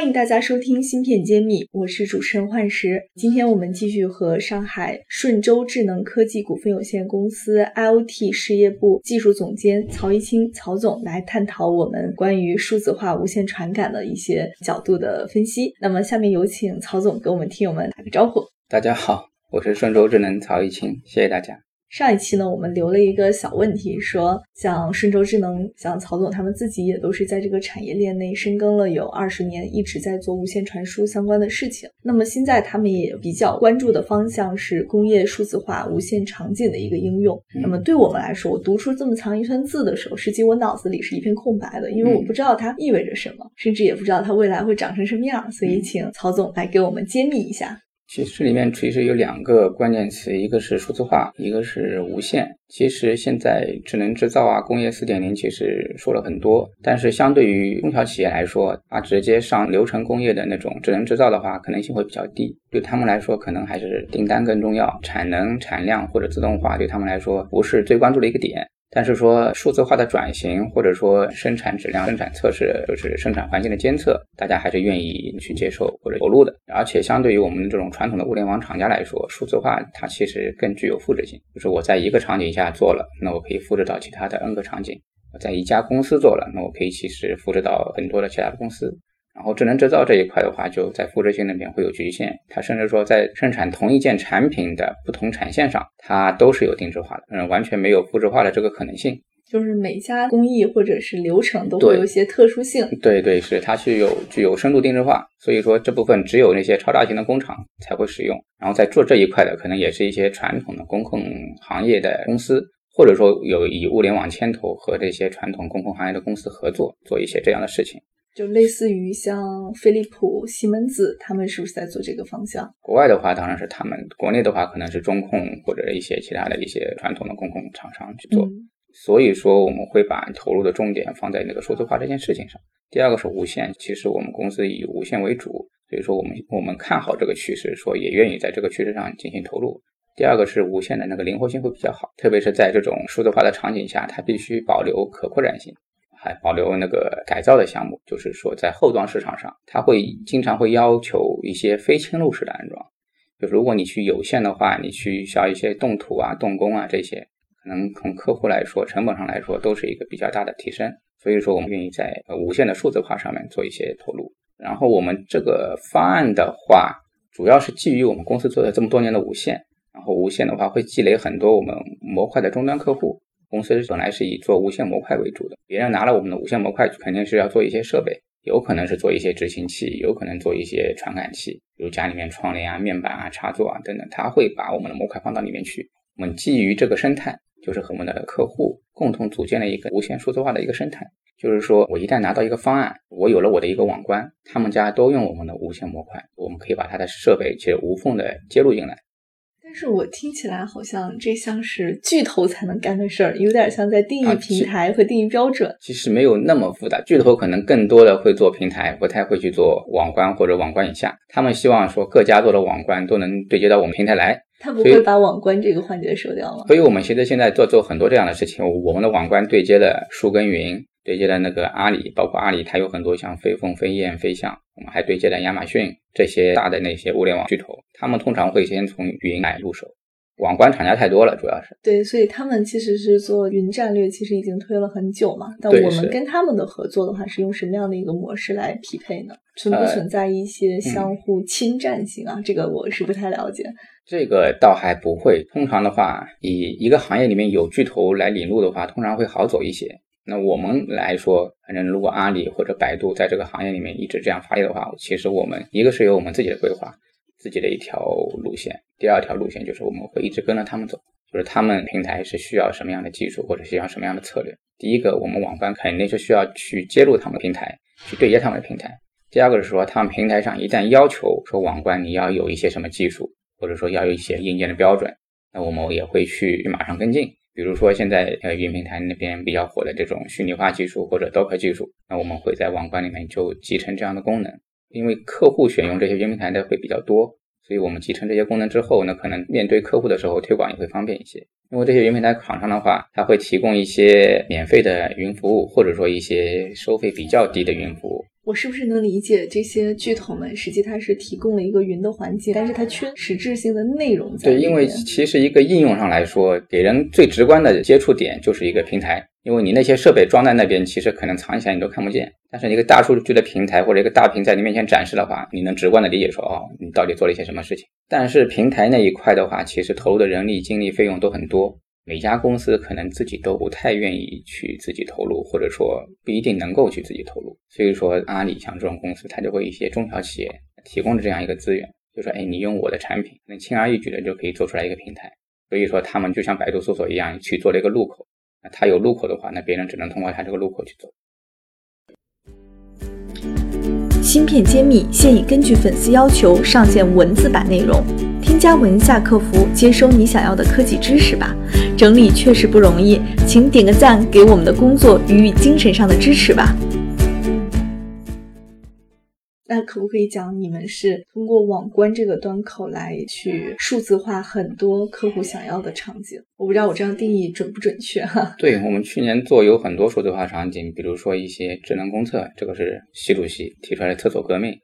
欢迎大家收听《芯片揭秘》，我是主持人幻石。今天我们继续和上海顺周智能科技股份有限公司 IoT 事业部技术总监曹一清曹总来探讨我们关于数字化无线传感的一些角度的分析。那么，下面有请曹总给我们听友们打个招呼。大家好，我是顺周智能曹一清，谢谢大家。上一期呢，我们留了一个小问题，说像顺周智能，像曹总他们自己也都是在这个产业链内深耕了有二十年，一直在做无线传输相关的事情。那么现在他们也比较关注的方向是工业数字化无线场景的一个应用。那么对我们来说，我读出这么长一串字的时候，实际我脑子里是一片空白的，因为我不知道它意味着什么，甚至也不知道它未来会长成什么样。所以请曹总来给我们揭秘一下。其实这里面其实有两个关键词，一个是数字化，一个是无线。其实现在智能制造啊，工业四点零其实说了很多，但是相对于中小企业来说，啊直接上流程工业的那种智能制造的话，可能性会比较低。对他们来说，可能还是订单更重要，产能、产量或者自动化对他们来说不是最关注的一个点。但是说数字化的转型，或者说生产质量、生产测试，就是生产环境的监测，大家还是愿意去接受或者投入的。而且相对于我们这种传统的物联网厂家来说，数字化它其实更具有复制性。就是我在一个场景下做了，那我可以复制到其他的 N 个场景；我在一家公司做了，那我可以其实复制到很多的其他的公司。然后智能制造这一块的话，就在复制性那边会有局限。它甚至说在生产同一件产品的不同产线上，它都是有定制化的，嗯，完全没有复制化的这个可能性。就是每家工艺或者是流程都会有一些特殊性。对对，是它是有具有深度定制化，所以说这部分只有那些超大型的工厂才会使用。然后在做这一块的，可能也是一些传统的工控行业的公司，或者说有以物联网牵头和这些传统工控行业的公司合作，做一些这样的事情。就类似于像飞利浦、西门子，他们是不是在做这个方向？国外的话当然是他们，国内的话可能是中控或者一些其他的一些传统的公共厂商去做。所以说我们会把投入的重点放在那个数字化这件事情上。第二个是无线，其实我们公司以无线为主，所以说我们我们看好这个趋势，说也愿意在这个趋势上进行投入。第二个是无线的那个灵活性会比较好，特别是在这种数字化的场景下，它必须保留可扩展性。还保留那个改造的项目，就是说在后端市场上，它会经常会要求一些非侵入式的安装。就如果你去有线的话，你去需要一些动土啊、动工啊这些，可能从客户来说、成本上来说都是一个比较大的提升。所以说，我们愿意在无线的数字化上面做一些投入。然后我们这个方案的话，主要是基于我们公司做了这么多年的无线，然后无线的话会积累很多我们模块的终端客户。公司本来是以做无线模块为主的，别人拿了我们的无线模块，肯定是要做一些设备，有可能是做一些执行器，有可能做一些传感器，比如家里面窗帘啊、面板啊、插座啊等等，他会把我们的模块放到里面去。我们基于这个生态，就是和我们的客户共同组建了一个无线数字化的一个生态。就是说我一旦拿到一个方案，我有了我的一个网关，他们家都用我们的无线模块，我们可以把它的设备其实无缝的接入进来。但是我听起来好像这像是巨头才能干的事儿，有点像在定义平台和定义标准。其实没有那么复杂，巨头可能更多的会做平台，不太会去做网关或者网关以下。他们希望说各家做的网关都能对接到我们平台来。他不会把网关这个环节收掉吗？所以我们其实现在做做很多这样的事情，我们的网关对接了树根云。对接的那个阿里，包括阿里，它有很多像飞凤、飞燕、飞象，我们还对接了亚马逊这些大的那些物联网巨头，他们通常会先从云来入手。网关厂家太多了，主要是对，所以他们其实是做云战略，其实已经推了很久嘛。但我们跟他们的合作的话，是用什么样的一个模式来匹配呢？存不存在一些相互侵占性啊？这个我是不太了解。这个倒还不会，通常的话，以一个行业里面有巨头来领路的话，通常会好走一些。那我们来说，反正如果阿里或者百度在这个行业里面一直这样发力的话，其实我们一个是有我们自己的规划，自己的一条路线；第二条路线就是我们会一直跟着他们走，就是他们平台是需要什么样的技术或者需要什么样的策略。第一个，我们网关肯定是需要去接入他们的平台，去对接他们的平台；第二个是说，他们平台上一旦要求说网关你要有一些什么技术，或者说要有一些硬件的标准，那我们也会去马上跟进。比如说现在呃云平台那边比较火的这种虚拟化技术或者 Docker 技术，那我们会在网关里面就集成这样的功能。因为客户选用这些云平台的会比较多，所以我们集成这些功能之后，那可能面对客户的时候推广也会方便一些。因为这些云平台厂商的话，它会提供一些免费的云服务，或者说一些收费比较低的云服务。我是不是能理解这些巨头们实际它是提供了一个云的环境，但是它缺实质性的内容在？对，因为其实一个应用上来说，给人最直观的接触点就是一个平台。因为你那些设备装在那边，其实可能藏起来你都看不见。但是一个大数据的平台或者一个大屏在你面前展示的话，你能直观的理解说，哦，你到底做了一些什么事情。但是平台那一块的话，其实投入的人力、精力、费用都很多，每家公司可能自己都不太愿意去自己投入，或者说不一定能够去自己投入。所以说，阿里像这种公司，它就会一些中小企业提供的这样一个资源，就说，哎，你用我的产品，能轻而易举的就可以做出来一个平台。所以说，他们就像百度搜索一样，去做了一个入口。那它有入口的话，那别人只能通过它这个入口去走。芯片揭秘现已根据粉丝要求上线文字版内容，添加文下客服接收你想要的科技知识吧。整理确实不容易，请点个赞给我们的工作予以精神上的支持吧。那可不可以讲，你们是通过网关这个端口来去数字化很多客户想要的场景？我不知道我这样定义准不准确哈。对我们去年做有很多数字化场景，比如说一些智能公厕，这个是习主席提出来的厕所革命。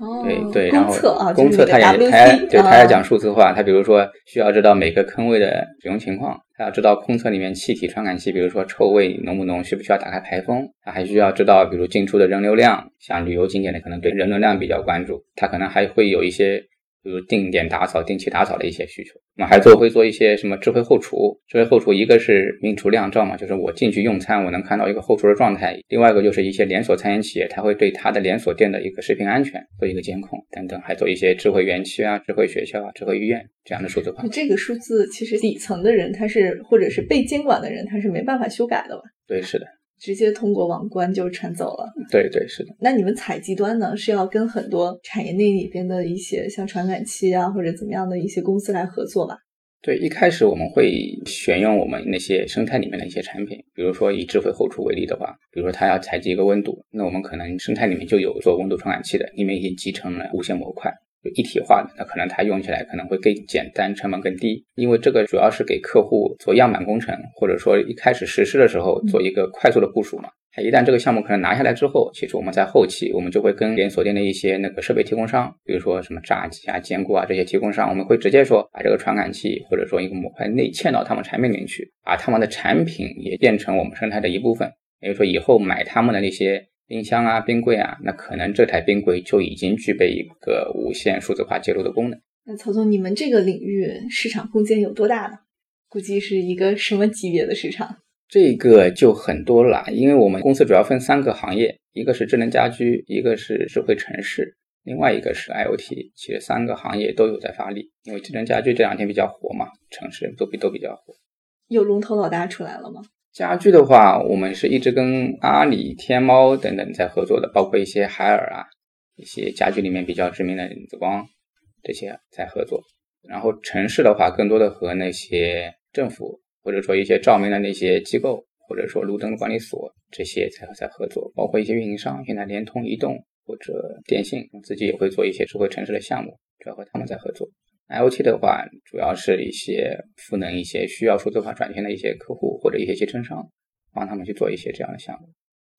哦，对对，然后公厕它也它也对它也讲数字化，它比如说需要知道每个坑位的使用情况，它要知道空厕里面气体传感器，比如说臭味浓不浓，需不需要打开排风，它还需要知道比如进出的人流量，像旅游景点的可能对人流量比较关注，它可能还会有一些。比如定点打扫、定期打扫的一些需求，我们还做会做一些什么智慧后厨。智慧后厨一个是明厨亮照嘛，就是我进去用餐，我能看到一个后厨的状态；另外一个就是一些连锁餐饮企业，它会对它的连锁店的一个食品安全做一个监控等等，还做一些智慧园区啊、智慧学校啊、智慧医院这样的数字化。这个数字其实底层的人他是或者是被监管的人，他是没办法修改的吧？对，是的。直接通过网关就传走了。对对是的。那你们采集端呢，是要跟很多产业内里边的一些像传感器啊或者怎么样的一些公司来合作吧？对，一开始我们会选用我们那些生态里面的一些产品，比如说以智慧后厨为例的话，比如说它要采集一个温度，那我们可能生态里面就有做温度传感器的，里面已经集成了无线模块。一体化的，那可能它用起来可能会更简单，成本更低。因为这个主要是给客户做样板工程，或者说一开始实施的时候做一个快速的部署嘛。它一旦这个项目可能拿下来之后，其实我们在后期我们就会跟连锁店的一些那个设备提供商，比如说什么炸鸡啊、坚果啊这些提供商，我们会直接说把这个传感器或者说一个模块内嵌到他们产品里面去，把他们的产品也变成我们生态的一部分。也就说，以后买他们的那些。冰箱啊，冰柜啊，那可能这台冰柜就已经具备一个无线数字化接入的功能。那曹总，你们这个领域市场空间有多大呢？估计是一个什么级别的市场？这个就很多了，因为我们公司主要分三个行业，一个是智能家居，一个是智慧城市，另外一个是 IOT。其实三个行业都有在发力，因为智能家居这两天比较火嘛，城市都比都比较火。有龙头老大出来了吗？家具的话，我们是一直跟阿里、天猫等等在合作的，包括一些海尔啊，一些家具里面比较知名的紫光这些在合作。然后城市的话，更多的和那些政府或者说一些照明的那些机构，或者说路灯管理所这些在在合作，包括一些运营商，现在联通、移动或者电信自己也会做一些智慧城市的项目，主要和他们在合作。IoT 的话，主要是一些赋能一些需要数字化转型的一些客户或者一些集成商，帮他们去做一些这样的项目。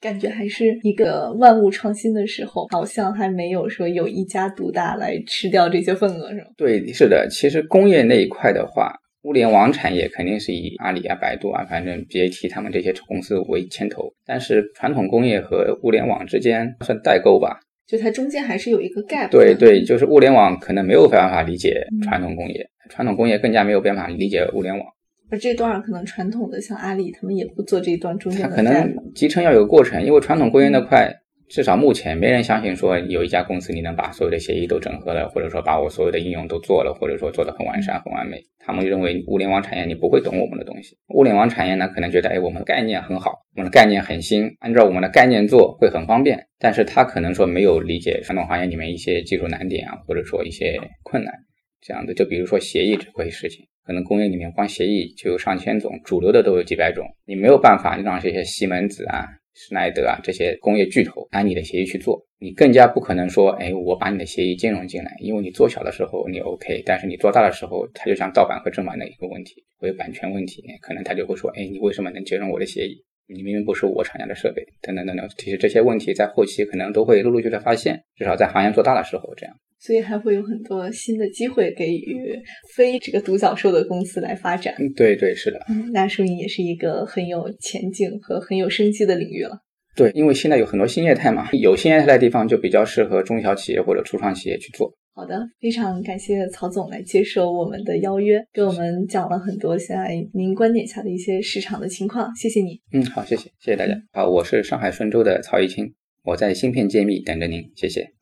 感觉还是一个万物创新的时候，好像还没有说有一家独大来吃掉这些份额，是吗？对，是的。其实工业那一块的话，物联网产业肯定是以阿里啊、百度啊，反正 BAT 他们这些公司为牵头。但是传统工业和物联网之间算代沟吧。就它中间还是有一个 gap。对对，就是物联网可能没有办法理解传统工业，传统工业更加没有办法理解物联网。而这段可能传统的像阿里，他们也不做这一段中间的。它可能集成要有个过程，因为传统工业那块。至少目前没人相信说有一家公司你能把所有的协议都整合了，或者说把我所有的应用都做了，或者说做得很完善、很完美。他们认为物联网产业你不会懂我们的东西。物联网产业呢，可能觉得哎，我们的概念很好，我们的概念很新，按照我们的概念做会很方便。但是他可能说没有理解传统行业里面一些技术难点啊，或者说一些困难。这样的。就比如说协议这回事情，可能工业里面光协议就有上千种，主流的都有几百种，你没有办法让这些西门子啊。施耐德啊，这些工业巨头按你的协议去做，你更加不可能说，哎，我把你的协议兼容进来，因为你做小的时候你 OK，但是你做大的时候，它就像盗版和正版的一个问题，会有版权问题，可能他就会说，哎，你为什么能兼容我的协议？你明明不是我厂家的设备，等等等等，其实这些问题在后期可能都会陆陆续续发现，至少在行业做大的时候这样。所以还会有很多新的机会给予非这个独角兽的公司来发展。嗯，对对，是的。嗯，那说明也是一个很有前景和很有生机的领域了。对，因为现在有很多新业态嘛，有新业态的地方就比较适合中小企业或者初创企业去做。好的，非常感谢曹总来接受我们的邀约，给我们讲了很多现在您观点下的一些市场的情况。谢谢你。嗯，好，谢谢，谢谢大家。好，我是上海顺州的曹一清，我在芯片揭秘等着您，谢谢。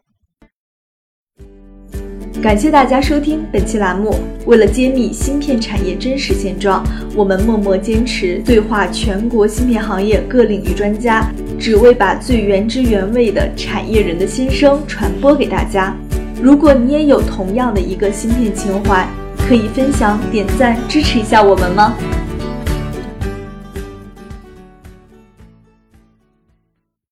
感谢大家收听本期栏目。为了揭秘芯片产业真实现状，我们默默坚持对话全国芯片行业各领域专家，只为把最原汁原味的产业人的心声传播给大家。如果你也有同样的一个芯片情怀，可以分享、点赞、支持一下我们吗？